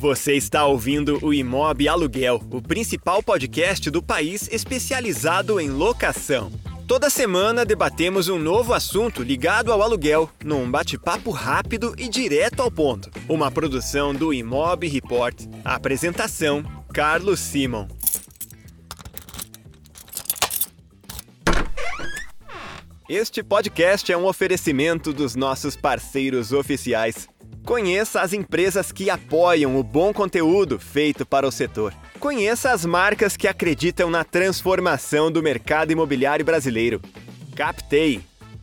Você está ouvindo o Imob Aluguel, o principal podcast do país especializado em locação. Toda semana debatemos um novo assunto ligado ao aluguel, num bate-papo rápido e direto ao ponto. Uma produção do Imob Report. Apresentação: Carlos Simon. Este podcast é um oferecimento dos nossos parceiros oficiais. Conheça as empresas que apoiam o bom conteúdo feito para o setor. Conheça as marcas que acreditam na transformação do mercado imobiliário brasileiro. Captei,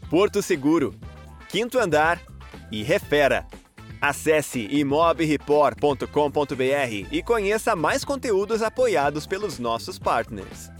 Porto Seguro, Quinto Andar e Refera. Acesse imobreport.com.br e conheça mais conteúdos apoiados pelos nossos partners.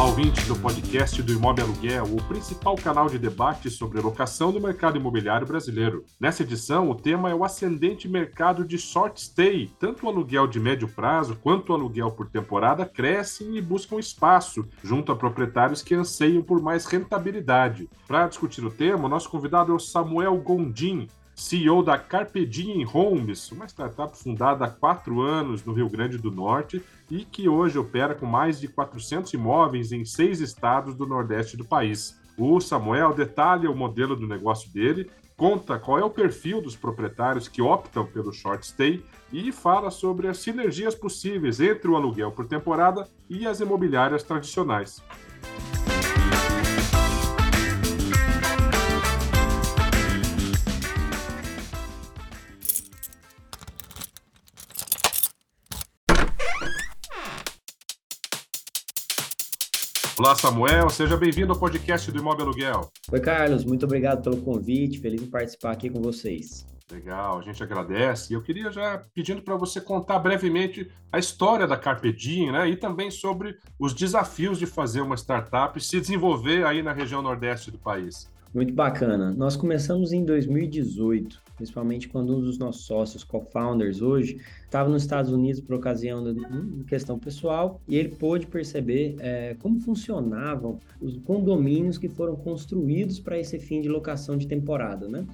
Olá, ouvintes do podcast do Imóvel Aluguel, o principal canal de debate sobre locação do mercado imobiliário brasileiro. Nessa edição, o tema é o ascendente mercado de short stay. Tanto o aluguel de médio prazo quanto o aluguel por temporada crescem e buscam espaço junto a proprietários que anseiam por mais rentabilidade. Para discutir o tema, nosso convidado é o Samuel Gondim, CEO da Carpe Diem Homes, uma startup fundada há quatro anos no Rio Grande do Norte e que hoje opera com mais de 400 imóveis em seis estados do Nordeste do país. O Samuel detalha o modelo do negócio dele, conta qual é o perfil dos proprietários que optam pelo short stay e fala sobre as sinergias possíveis entre o aluguel por temporada e as imobiliárias tradicionais. Olá, Samuel, seja bem-vindo ao podcast do Imóvel Aluguel. Oi, Carlos, muito obrigado pelo convite, feliz em participar aqui com vocês. Legal, a gente agradece. E eu queria já pedindo para você contar brevemente a história da Carpe Diem, né? E também sobre os desafios de fazer uma startup se desenvolver aí na região nordeste do país. Muito bacana. Nós começamos em 2018 principalmente quando um dos nossos sócios, co-founders hoje, estava nos Estados Unidos por ocasião de questão pessoal e ele pôde perceber é, como funcionavam os condomínios que foram construídos para esse fim de locação de temporada, né?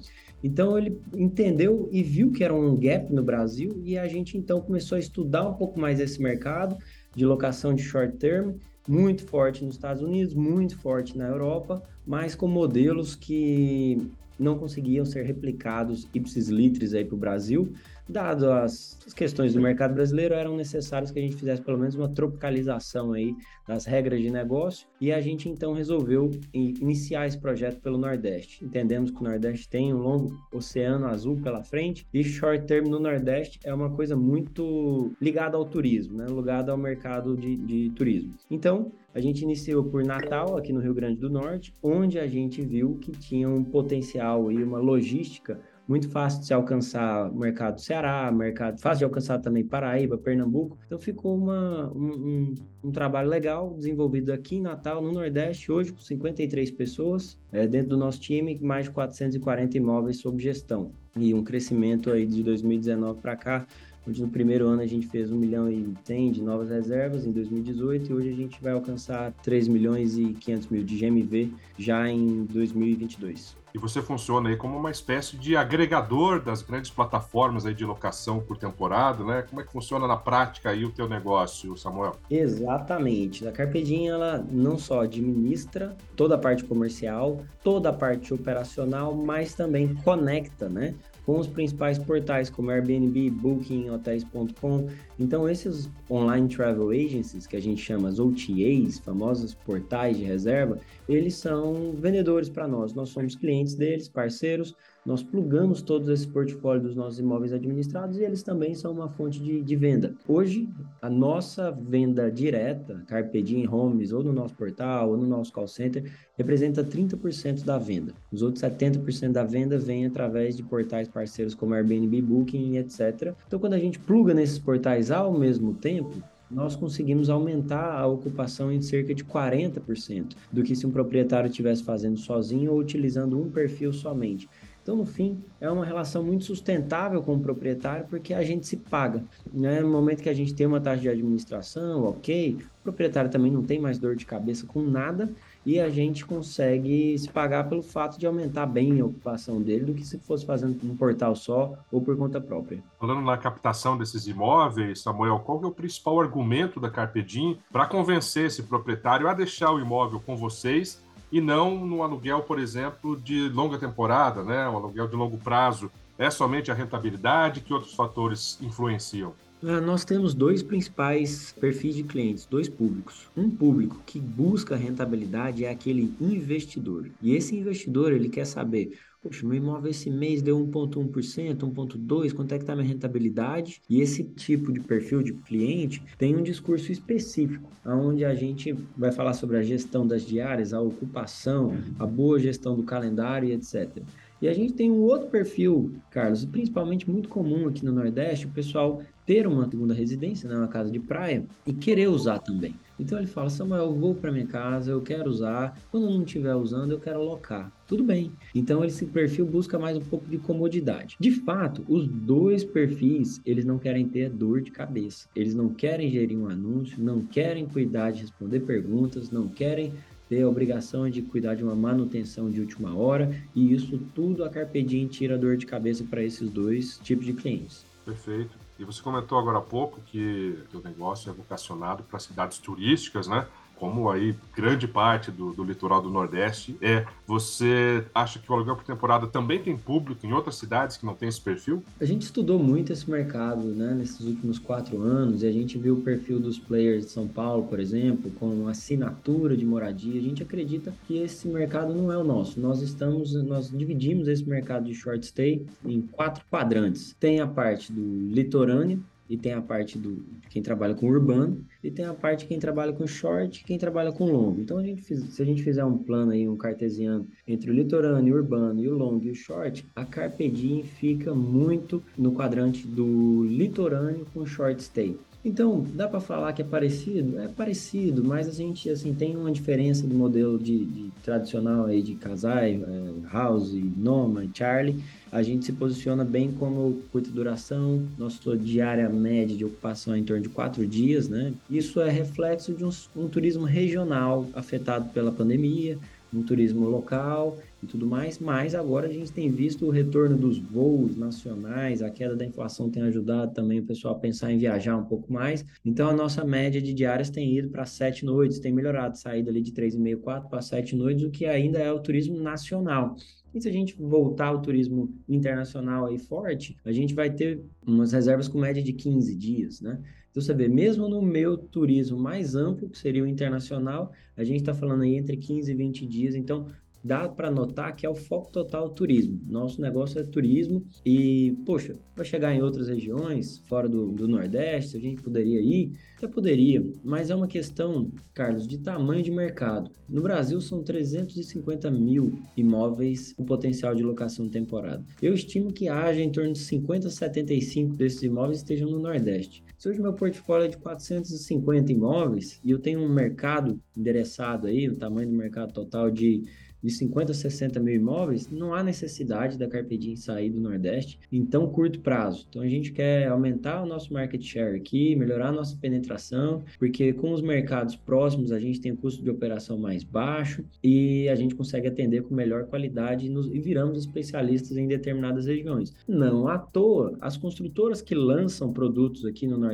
Então ele entendeu e viu que era um gap no Brasil e a gente então começou a estudar um pouco mais esse mercado de locação de short term muito forte nos Estados Unidos, muito forte na Europa, mas com modelos que não conseguiam ser replicados ipsis litris aí para o Brasil, dado as, as, questões do mercado brasileiro, eram necessários que a gente fizesse pelo menos uma tropicalização aí das regras de negócio, e a gente então resolveu iniciar esse projeto pelo Nordeste. Entendemos que o Nordeste tem um longo oceano azul pela frente, e short term no Nordeste é uma coisa muito ligada ao turismo, né? ligada ao mercado de, de turismo. Então, a gente iniciou por Natal, aqui no Rio Grande do Norte, onde a gente viu que tinha um potencial e uma logística muito fácil de se alcançar o mercado do Ceará, mercado fácil de alcançar também Paraíba, Pernambuco. Então ficou uma, um, um, um, trabalho legal desenvolvido aqui em Natal, no Nordeste, hoje com 53 pessoas é, dentro do nosso time, mais de 440 imóveis sob gestão. E um crescimento aí de 2019 para cá onde no primeiro ano a gente fez 1 milhão e 100 de novas reservas em 2018 e hoje a gente vai alcançar 3 milhões e 500 mil de GMV já em 2022. E você funciona aí como uma espécie de agregador das grandes plataformas aí de locação por temporada, né? Como é que funciona na prática aí o teu negócio, Samuel? Exatamente. A Carpedinha, ela não só administra toda a parte comercial, toda a parte operacional, mas também conecta, né? com os principais portais como Airbnb, Booking, Hotels.com. Então, esses online travel agencies, que a gente chama as OTAs, famosos portais de reserva, eles são vendedores para nós. Nós somos clientes deles, parceiros, nós plugamos todos esse portfólio dos nossos imóveis administrados e eles também são uma fonte de, de venda. Hoje, a nossa venda direta, Carpe Diem Homes, ou no nosso portal, ou no nosso call center, representa 30% da venda. Os outros 70% da venda vem através de portais parceiros como Airbnb, Booking, etc. Então, quando a gente pluga nesses portais ao mesmo tempo, nós conseguimos aumentar a ocupação em cerca de 40% do que se um proprietário estivesse fazendo sozinho ou utilizando um perfil somente. Então, no fim, é uma relação muito sustentável com o proprietário, porque a gente se paga. Né? No momento que a gente tem uma taxa de administração, ok, o proprietário também não tem mais dor de cabeça com nada, e a gente consegue se pagar pelo fato de aumentar bem a ocupação dele do que se fosse fazendo um portal só ou por conta própria. Falando na captação desses imóveis, Samuel, qual é o principal argumento da Carpedim para convencer esse proprietário a deixar o imóvel com vocês e não no aluguel, por exemplo, de longa temporada, né? um aluguel de longo prazo. É somente a rentabilidade que outros fatores influenciam? Ah, nós temos dois principais perfis de clientes, dois públicos. Um público que busca rentabilidade é aquele investidor. E esse investidor, ele quer saber, poxa, meu imóvel esse mês deu 1,1%, 1,2%, quanto é que está minha rentabilidade? E esse tipo de perfil de cliente tem um discurso específico, onde a gente vai falar sobre a gestão das diárias, a ocupação, a boa gestão do calendário e etc. E a gente tem um outro perfil, Carlos, principalmente muito comum aqui no Nordeste, o pessoal ter uma segunda residência, né, uma casa de praia, e querer usar também. Então ele fala, Samuel, eu vou para minha casa, eu quero usar, quando não estiver usando, eu quero alocar. Tudo bem. Então esse perfil busca mais um pouco de comodidade. De fato, os dois perfis, eles não querem ter dor de cabeça. Eles não querem gerir um anúncio, não querem cuidar de responder perguntas, não querem ter a obrigação de cuidar de uma manutenção de última hora, e isso tudo a Carpedim tira dor de cabeça para esses dois tipos de clientes. Perfeito. E você comentou agora há pouco que o negócio é vocacionado para cidades turísticas, né? Como aí grande parte do, do, litoral do Nordeste é, você acha que o aluguel por temporada também tem público em outras cidades que não tem esse perfil? A gente estudou muito esse mercado, né, nesses últimos quatro anos, e a gente viu o perfil dos players de São Paulo, por exemplo, com assinatura de moradia. A gente acredita que esse mercado não é o nosso. Nós estamos, nós dividimos esse mercado de short stay em quatro quadrantes. Tem a parte do litorâneo, e tem a parte do quem trabalha com urbano, e tem a parte quem trabalha com short quem trabalha com longo. Então, a gente se a gente fizer um plano aí, um cartesiano, entre o litorâneo, o urbano e o longo e o short, a Carpe fica muito no quadrante do litorâneo com short stay. Então, dá para falar que é parecido? É parecido, mas a gente assim tem uma diferença do modelo de, de tradicional aí de casais, é, House, Noma, Charlie. A gente se posiciona bem como curta duração, nossa diária média de ocupação é em torno de quatro dias, né? Isso é reflexo de um, um turismo regional afetado pela pandemia, um turismo local e tudo mais, mas agora a gente tem visto o retorno dos voos nacionais, a queda da inflação tem ajudado também o pessoal a pensar em viajar um pouco mais. Então a nossa média de diárias tem ido para sete noites, tem melhorado, saído ali de três e meio, quatro para sete noites, o que ainda é o turismo nacional. E se a gente voltar ao turismo internacional aí forte, a gente vai ter umas reservas com média de 15 dias, né? Então, você vê, mesmo no meu turismo mais amplo, que seria o internacional, a gente está falando aí entre 15 e 20 dias. Então, dá para notar que é o foco total turismo. Nosso negócio é turismo e, poxa, para chegar em outras regiões, fora do, do Nordeste, a gente poderia ir? Até poderia, mas é uma questão, Carlos, de tamanho de mercado. No Brasil são 350 mil imóveis com potencial de locação temporada. Eu estimo que haja em torno de 50 a 75 desses imóveis estejam no Nordeste. Se hoje meu portfólio é de 450 imóveis e eu tenho um mercado endereçado aí, o tamanho do mercado total de de 50 a 60 mil imóveis, não há necessidade da Carpedim sair do Nordeste em tão curto prazo. Então a gente quer aumentar o nosso market share aqui, melhorar a nossa penetração, porque com os mercados próximos a gente tem um custo de operação mais baixo e a gente consegue atender com melhor qualidade e, nos, e viramos especialistas em determinadas regiões. Não à toa, as construtoras que lançam produtos aqui no Nordeste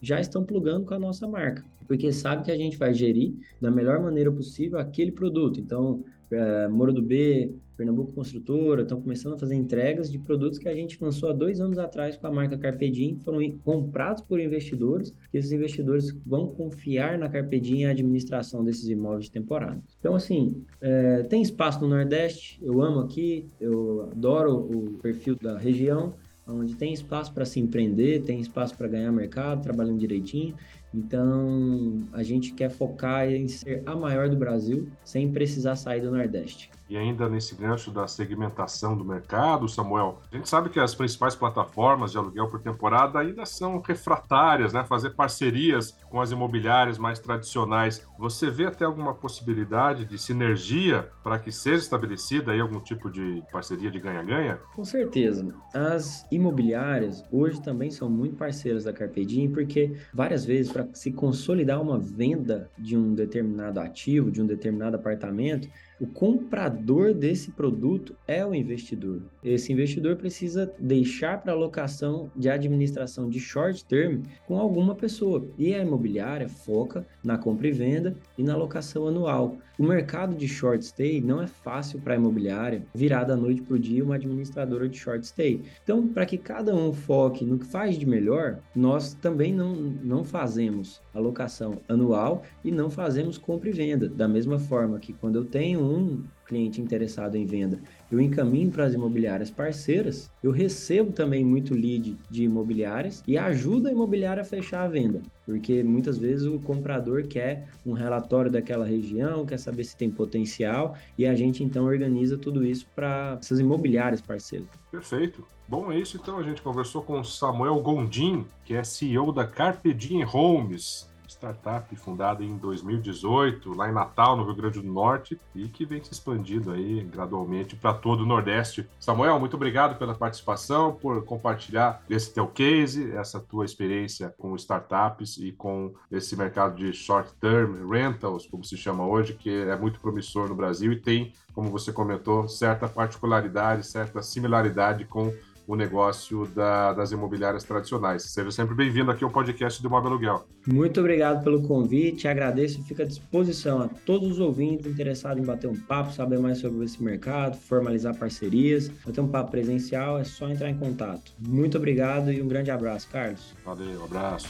já estão plugando com a nossa marca, porque sabe que a gente vai gerir da melhor maneira possível aquele produto. Então, é, Moro do B, Pernambuco Construtora, estão começando a fazer entregas de produtos que a gente lançou há dois anos atrás com a marca Carpedim, foram comprados por investidores, e esses investidores vão confiar na Carpedim e a administração desses imóveis temporada. Então, assim, é, tem espaço no Nordeste, eu amo aqui, eu adoro o perfil da região, onde tem espaço para se empreender, tem espaço para ganhar mercado, trabalhando direitinho. Então, a gente quer focar em ser a maior do Brasil sem precisar sair do Nordeste. E ainda nesse gancho da segmentação do mercado, Samuel, a gente sabe que as principais plataformas de aluguel por temporada ainda são refratárias, né? Fazer parcerias com as imobiliárias mais tradicionais. Você vê até alguma possibilidade de sinergia para que seja estabelecida aí algum tipo de parceria de ganha-ganha? Com certeza. As imobiliárias hoje também são muito parceiras da Carpedim, porque várias vezes para se consolidar uma venda de um determinado ativo, de um determinado apartamento, o comprador desse produto é o investidor. Esse investidor precisa deixar para alocação de administração de short term com alguma pessoa. E a imobiliária foca na compra e venda e na alocação anual. O mercado de short stay não é fácil para a imobiliária virar da noite para o dia uma administradora de short stay. Então, para que cada um foque no que faz de melhor, nós também não, não fazemos alocação anual e não fazemos compra e venda. Da mesma forma que quando eu tenho um cliente interessado em venda, eu encaminho para as imobiliárias parceiras, eu recebo também muito lead de imobiliárias e ajuda a imobiliária a fechar a venda, porque muitas vezes o comprador quer um relatório daquela região, quer saber se tem potencial e a gente então organiza tudo isso para essas imobiliárias parceiras. Perfeito. Bom, é isso então. A gente conversou com Samuel Gondim, que é CEO da Carpe Diem Homes startup fundada em 2018, lá em Natal, no Rio Grande do Norte, e que vem se expandindo aí gradualmente para todo o Nordeste. Samuel, muito obrigado pela participação, por compartilhar esse teu case, essa tua experiência com startups e com esse mercado de short term rentals, como se chama hoje, que é muito promissor no Brasil e tem, como você comentou, certa particularidade, certa similaridade com o negócio da, das imobiliárias tradicionais. Seja sempre bem-vindo aqui ao podcast do Imóvel Aluguel. Muito obrigado pelo convite, agradeço e fico à disposição a todos os ouvintes interessados em bater um papo, saber mais sobre esse mercado, formalizar parcerias, bater um papo presencial, é só entrar em contato. Muito obrigado e um grande abraço, Carlos. Valeu, abraço.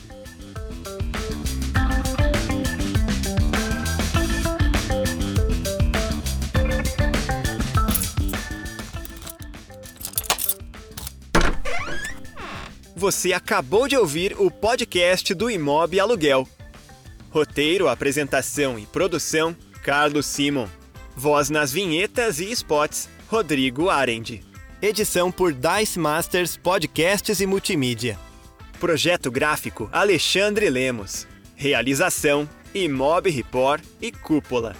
Você acabou de ouvir o podcast do Imob Aluguel. Roteiro, apresentação e produção: Carlos Simon. Voz nas vinhetas e spots: Rodrigo Arendi. Edição por Dice Masters Podcasts e Multimídia. Projeto gráfico: Alexandre Lemos. Realização: Imob Report e Cúpula.